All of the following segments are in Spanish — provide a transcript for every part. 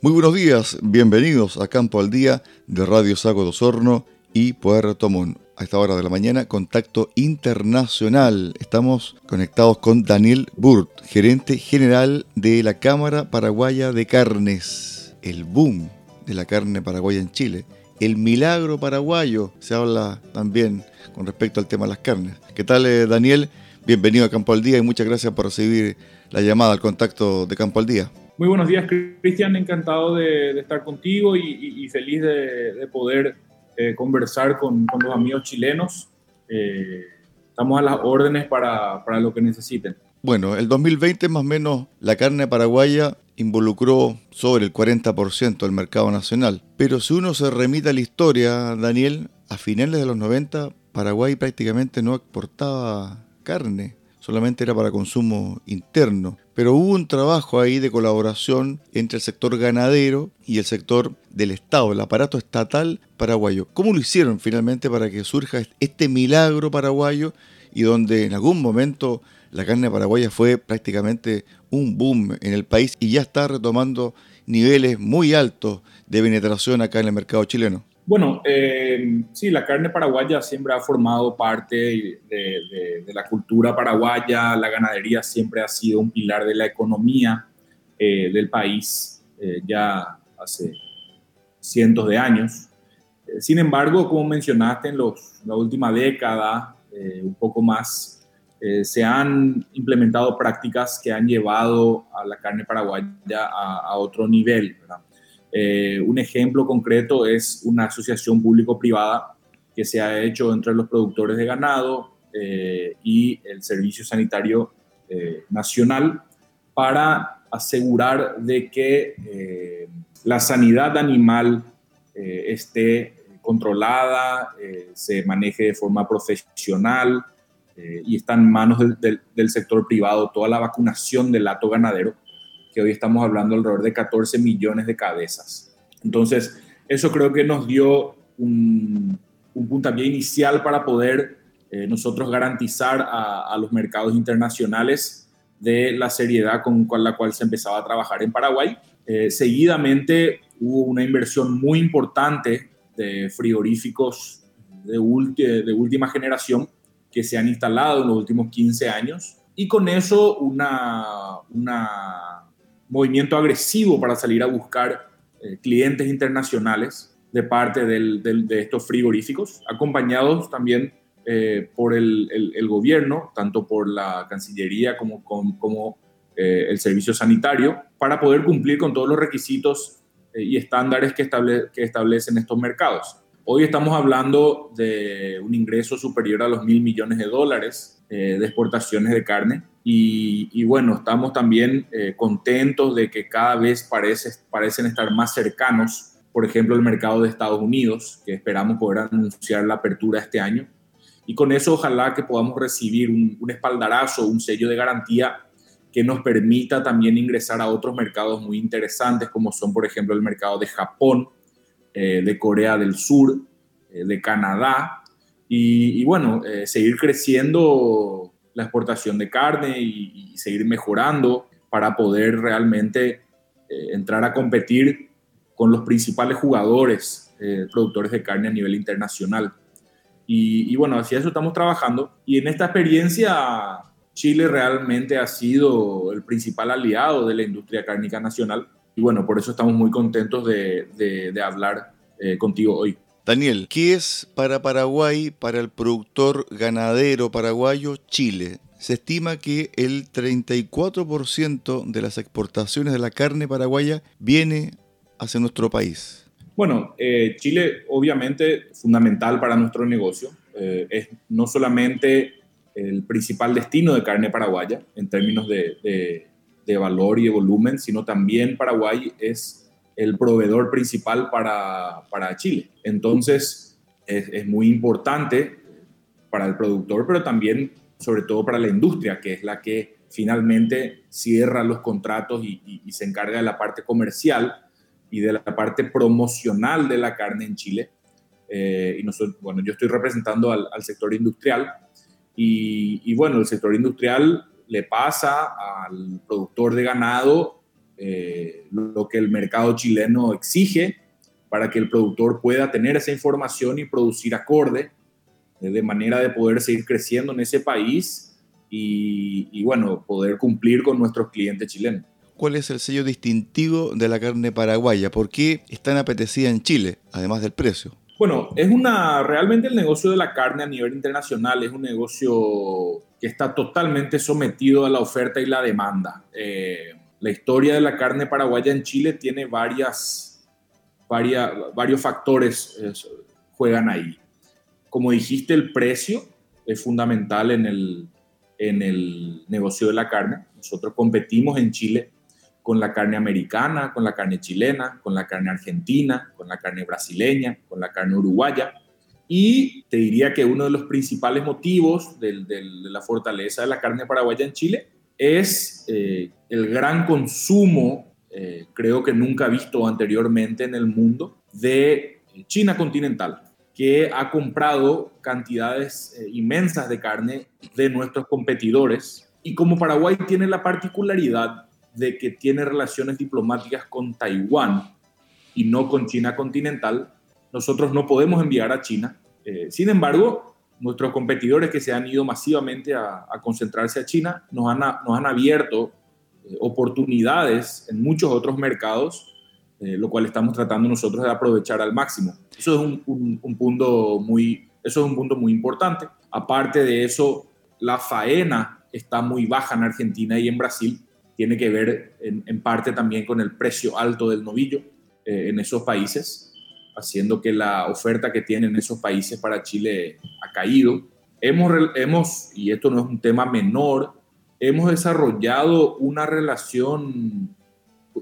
Muy buenos días, bienvenidos a Campo al Día de Radio Sago de Osorno y Puerto Montt. A esta hora de la mañana, contacto internacional. Estamos conectados con Daniel Burt, gerente general de la Cámara Paraguaya de Carnes. El boom de la carne paraguaya en Chile. El milagro paraguayo, se habla también con respecto al tema de las carnes. ¿Qué tal, eh, Daniel? Bienvenido a Campo al Día y muchas gracias por recibir la llamada al contacto de Campo al Día. Muy buenos días, Cristian. Encantado de, estar contigo y, feliz de, poder eh, conversar con, los amigos chilenos. Eh, estamos a las órdenes para, lo que necesiten. Bueno, el 2020 más o menos la carne paraguaya involucró sobre el 40% del mercado nacional. Pero si uno se remite a la historia, Daniel, a finales de los 90 Paraguay prácticamente no exportaba carne solamente era para consumo interno. Pero hubo un trabajo ahí de colaboración entre el sector ganadero y el sector del Estado, el aparato estatal paraguayo. ¿Cómo lo hicieron finalmente para que surja este milagro paraguayo y donde en algún momento la carne paraguaya fue prácticamente un boom en el país y ya está retomando niveles muy altos de penetración acá en el mercado chileno? Bueno, eh, sí, la carne paraguaya siempre ha formado parte de, la cultura paraguaya, la ganadería siempre ha sido un pilar de la economía eh, del país eh, ya hace cientos de años. sin embargo, como mencionaste, en los, la última década, un poco más, se han implementado prácticas que han llevado a la carne paraguaya a, a otro nivel. ¿verdad? Eh, un ejemplo concreto es una asociación público-privada que se ha hecho entre los productores de ganado eh, y el Servicio Sanitario eh, Nacional para asegurar de que la sanidad animal esté controlada, se maneje de forma profesional y está en manos del sector privado toda la vacunación del lato ganadero que hoy estamos hablando alrededor de 14 millones de cabezas. Entonces, eso creo que nos dio un, un puntapié inicial para poder eh, nosotros garantizar a, los mercados internacionales de la seriedad con, la cual se empezaba a trabajar en Paraguay. Eh, seguidamente hubo una inversión muy importante de frigoríficos de, de última generación que se han instalado en los últimos 15 años y con eso una, una movimiento agresivo para salir a buscar eh, clientes internacionales de parte de estos frigoríficos, acompañados también eh, por el, gobierno, tanto por la Cancillería como, eh, el Servicio Sanitario, para poder cumplir con todos los requisitos y estándares que, que establecen estos mercados. Hoy estamos hablando de un ingreso superior a los mil millones de dólares de exportaciones de carne y, bueno, estamos también eh, contentos de que cada vez parece, parecen estar más cercanos, por ejemplo, el mercado de Estados Unidos, que esperamos poder anunciar la apertura este año. Y con eso ojalá que podamos recibir un, un espaldarazo, un sello de garantía que nos permita también ingresar a otros mercados muy interesantes, como son, por ejemplo, el mercado de Japón, eh, de Corea del Sur, eh, de Canadá, y, bueno, eh, seguir creciendo la exportación de carne y, seguir mejorando para poder realmente entrar a competir con los principales jugadores, productores de carne a nivel internacional. Y, y, bueno, hacia eso estamos trabajando. Y en esta experiencia, Chile realmente ha sido el principal aliado de la industria cárnica nacional y bueno, por eso estamos muy contentos de, hablar eh, contigo hoy. Daniel, ¿qué es para Paraguay, para el productor ganadero paraguayo, Chile? Se estima que el 34% de las exportaciones de la carne paraguaya viene hacia nuestro país. Bueno, eh, Chile obviamente fundamental para nuestro negocio. Eh, es no solamente el principal destino de carne paraguaya en términos de, de valor y de volumen, sino también Paraguay es el proveedor principal para, para Chile. Entonces, es, muy importante para el productor, pero también, sobre todo, para la industria, que es la que finalmente cierra los contratos y, se encarga de la parte comercial y de la parte promocional de la carne en Chile. Eh, y nosotros, bueno, yo estoy representando al, al sector industrial y, y, bueno, el sector industrial le pasa al productor de ganado eh, lo que el mercado chileno exige para que el productor pueda tener esa información y producir acorde, eh, de manera de poder seguir creciendo en ese país y, y, bueno, poder cumplir con nuestros clientes chilenos. ¿Cuál es el sello distintivo de la carne paraguaya? ¿Por qué es tan apetecida en Chile, además del precio? Bueno, es una, realmente el negocio de la carne a nivel internacional es un negocio que está totalmente sometido a la oferta y la demanda. Eh, la historia de la carne paraguaya en Chile tiene varias, varias varios factores eh, juegan ahí. Como dijiste, el precio es fundamental en el, en el negocio de la carne. Nosotros competimos en Chile con la carne americana, con la carne chilena, con la carne argentina, con la carne brasileña, con la carne uruguaya. Y te diría que uno de los principales motivos de, la fortaleza de la carne paraguaya en Chile es eh, el gran consumo, eh, creo que nunca visto anteriormente en el mundo, de China continental, que ha comprado cantidades eh, inmensas de carne de nuestros competidores. Y como Paraguay tiene la particularidad de que tiene relaciones diplomáticas con Taiwán y no con China continental, nosotros no podemos enviar a China. Eh, sin embargo, nuestros competidores que se han ido masivamente a, concentrarse a China nos han, abierto eh, oportunidades en muchos otros mercados, eh, lo cual estamos tratando nosotros de aprovechar al máximo. Eso es un, un, punto muy, eso es un punto muy importante. Aparte de eso, la faena está muy baja en Argentina y en Brasil tiene que ver en, parte también con el precio alto del novillo eh, en esos países, haciendo que la oferta que tienen esos países para Chile ha caído. Hemos, hemos, y esto no es un tema menor, hemos desarrollado una relación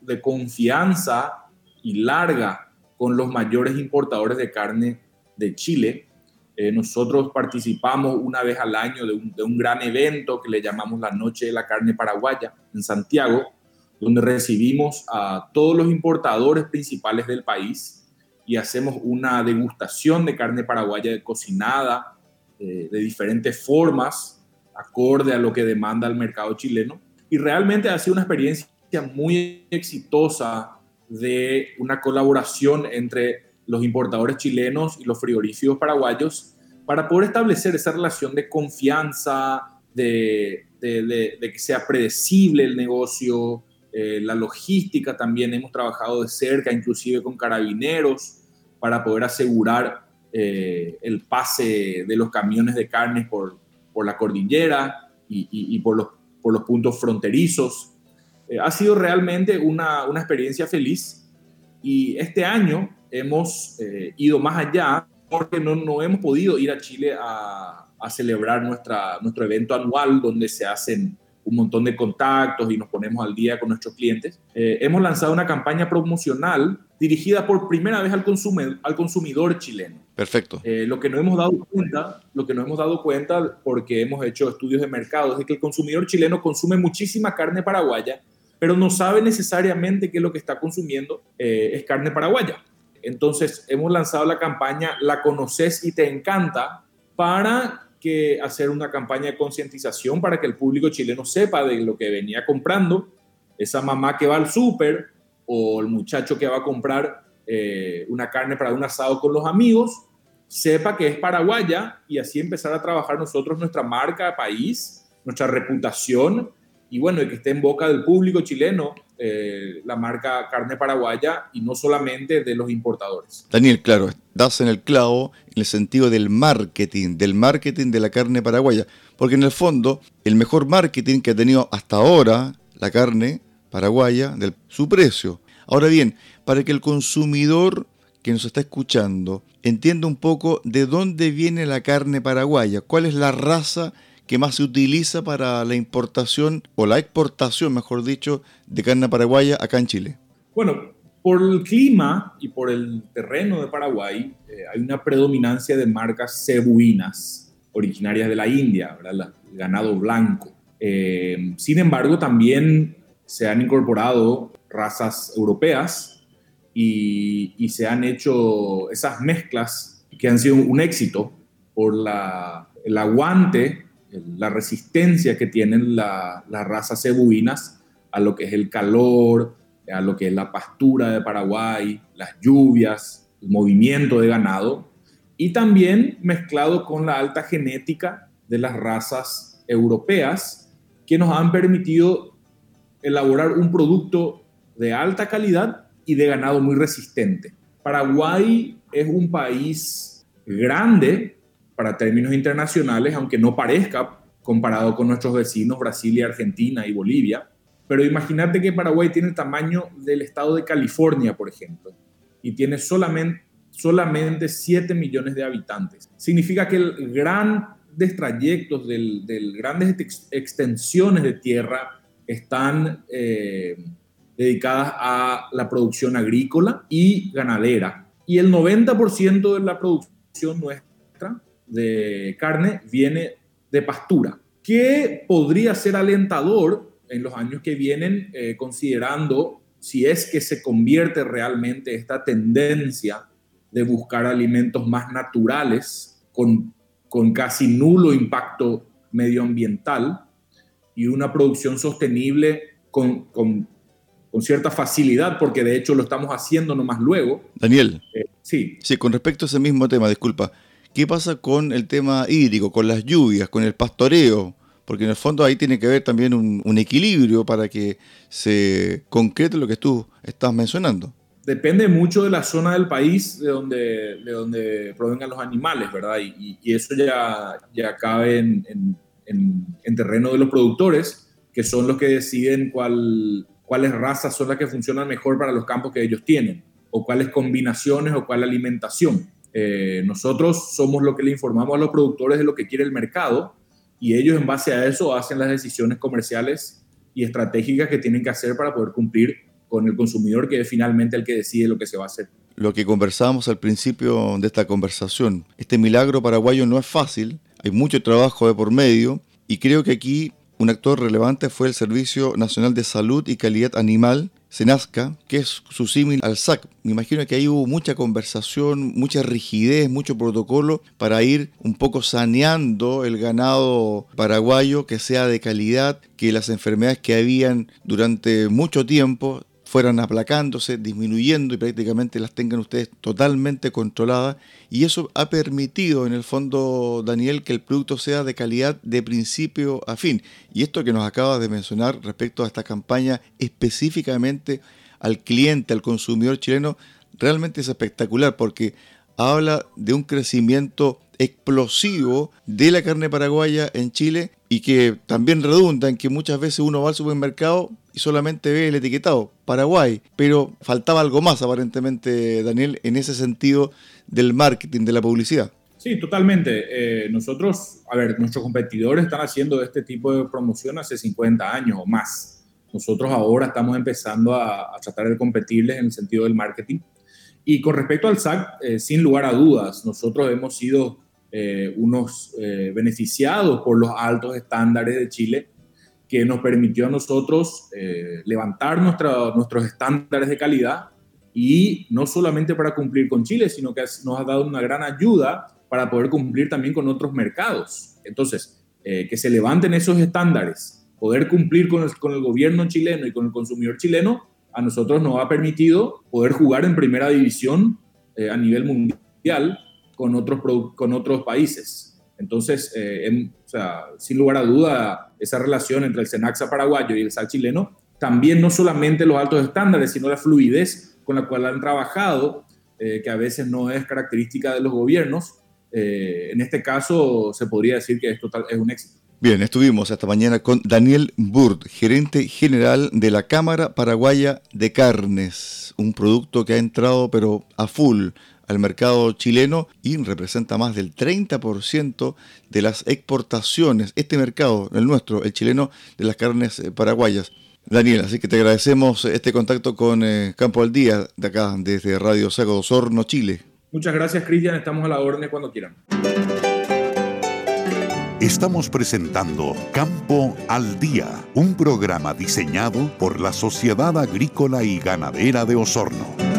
de confianza y larga con los mayores importadores de carne de Chile, eh, nosotros participamos una vez al año de un, gran evento que le llamamos la Noche de la Carne Paraguaya en Santiago, donde recibimos a todos los importadores principales del país y hacemos una degustación de carne paraguaya cocinada eh, de diferentes formas, acorde a lo que demanda el mercado chileno. Y realmente ha sido una experiencia muy exitosa de una colaboración entre los importadores chilenos y los frigoríficos paraguayos para poder establecer esa relación de confianza, de, que sea predecible el negocio, eh, la logística también hemos trabajado de cerca, inclusive con carabineros, para poder asegurar eh, el pase de los camiones de carne por, por la cordillera y, por, los, por los puntos fronterizos. Eh, ha sido realmente una, una experiencia feliz y este año hemos ido más allá porque no, no, hemos podido ir a Chile a, a, celebrar nuestra, nuestro evento anual donde se hacen un montón de contactos y nos ponemos al día con nuestros clientes. Eh, hemos lanzado una campaña promocional dirigida por primera vez al, consumidor, al consumidor chileno. Perfecto. Eh, lo que no hemos dado cuenta, lo que no hemos dado cuenta porque hemos hecho estudios de mercado es que el consumidor chileno consume muchísima carne paraguaya, pero no sabe necesariamente que lo que está consumiendo es carne paraguaya. Entonces hemos lanzado la campaña La conoces y te encanta para que hacer una campaña de concientización para que el público chileno sepa de lo que venía comprando, esa mamá que va al súper o el muchacho que va a comprar eh, una carne para un asado con los amigos, sepa que es paraguaya y así empezar a trabajar nosotros nuestra marca, país, nuestra reputación y bueno, que esté en boca del público chileno eh, la marca carne paraguaya y no solamente de los importadores. Daniel, claro, das en el clavo en el sentido del marketing, del marketing de la carne paraguaya, porque en el fondo el mejor marketing que ha tenido hasta ahora la carne paraguaya, del, su precio. Ahora bien, para que el consumidor que nos está escuchando entienda un poco de dónde viene la carne paraguaya, cuál es la raza que más se utiliza para la importación o la exportación, mejor dicho, de carne paraguaya acá en Chile? Bueno, por el clima y por el terreno de Paraguay eh, hay una predominancia de marcas cebuinas originarias de la India, ¿verdad? el ganado blanco. Eh, sin embargo, también se han incorporado razas europeas y, y, se han hecho esas mezclas que han sido un éxito por la, el aguante la resistencia que tienen las razas cebuinas a lo que es el calor, a lo que es la pastura de Paraguay, las lluvias, el movimiento de ganado, y también mezclado con la alta genética de las razas europeas que nos han permitido elaborar un producto de alta calidad y de ganado muy resistente. Paraguay es un país grande para términos internacionales, aunque no parezca comparado con nuestros vecinos Brasil y Argentina y Bolivia. Pero imagínate que Paraguay tiene el tamaño del estado de California, por ejemplo, y tiene solamente, solamente 7 millones de habitantes. Significa que el grandes trayectos, del, grandes extensiones de tierra están eh, dedicadas a la producción agrícola y ganadera. Y el 90% de la producción nuestra de carne viene de pastura, que podría ser alentador en los años que vienen, eh, considerando si es que se convierte realmente esta tendencia de buscar alimentos más naturales con, con casi nulo impacto medioambiental y una producción sostenible con, con, con, cierta facilidad, porque de hecho lo estamos haciendo nomás luego. Daniel. Eh, sí. Sí, con respecto a ese mismo tema, disculpa. ¿Qué pasa con el tema hídrico, con las lluvias, con el pastoreo? porque en el fondo ahí tiene que haber también un, equilibrio para que se concrete lo que tú estás mencionando. Depende mucho de la zona del país de donde, de donde provengan los animales, ¿verdad? Y, eso ya, ya cabe en, en, terreno de los productores, que son los que deciden cuál, cuáles razas son las que funcionan mejor para los campos que ellos tienen, o cuáles combinaciones o cuál alimentación. Eh, nosotros somos lo que le informamos a los productores de lo que quiere el mercado y ellos en base a eso hacen las decisiones comerciales y estratégicas que tienen que hacer para poder cumplir con el consumidor que es finalmente el que decide lo que se va a hacer. Lo que conversábamos al principio de esta conversación, este milagro paraguayo no es fácil, hay mucho trabajo de por medio y creo que aquí un actor relevante fue el Servicio Nacional de Salud y Calidad Animal, Senazca, que es su símil al SAC. Me imagino que ahí hubo mucha conversación, mucha rigidez, mucho protocolo para ir un poco saneando el ganado paraguayo, que sea de calidad, que las enfermedades que habían durante mucho tiempo fueran aplacándose, disminuyendo y prácticamente las tengan ustedes totalmente controladas. Y eso ha permitido, en el fondo, Daniel, que el producto sea de calidad de principio a fin. Y esto que nos acaba de mencionar respecto a esta campaña específicamente al cliente, al consumidor chileno, realmente es espectacular porque habla de un crecimiento explosivo de la carne paraguaya en Chile y que también redunda en que muchas veces uno va al supermercado y solamente ve el etiquetado Paraguay, pero faltaba algo más aparentemente, Daniel, en ese sentido del marketing, de la publicidad. Sí, totalmente. Eh, nosotros, a ver, nuestros competidores están haciendo este tipo de promoción hace 50 años o más. Nosotros ahora estamos empezando a, tratar de competirles en el sentido del marketing. Y con respecto al SAC, eh, sin lugar a dudas, nosotros hemos sido eh, unos beneficiados por los altos estándares de Chile que nos permitió a nosotros eh, levantar nuestros estándares de calidad y no solamente para cumplir con Chile, sino que nos ha dado una gran ayuda para poder cumplir también con otros mercados. Entonces, eh, que se levanten esos estándares, poder cumplir con el, con el gobierno chileno y con el consumidor chileno, a nosotros nos ha permitido poder jugar en primera división eh, a nivel mundial con otros, con otros países. Entonces, eh, o sea, sin lugar a duda, esa relación entre el Senaxa paraguayo y el SAL chileno, también no solamente los altos estándares, sino la fluidez con la cual han trabajado, eh, que a veces no es característica de los gobiernos, eh, en este caso se podría decir que es, total, es un éxito. Bien, estuvimos esta mañana con Daniel Burt, gerente general de la Cámara Paraguaya de Carnes, un producto que ha entrado pero a full al mercado chileno y representa más del 30% de las exportaciones, este mercado, el nuestro, el chileno, de las carnes eh, paraguayas. Daniel, así que te agradecemos este contacto con eh, Campo al Día de acá, desde Radio Sago Osorno, Chile. Muchas gracias, Cristian. Estamos a la orden cuando quieran. Estamos presentando Campo al Día, un programa diseñado por la Sociedad Agrícola y Ganadera de Osorno.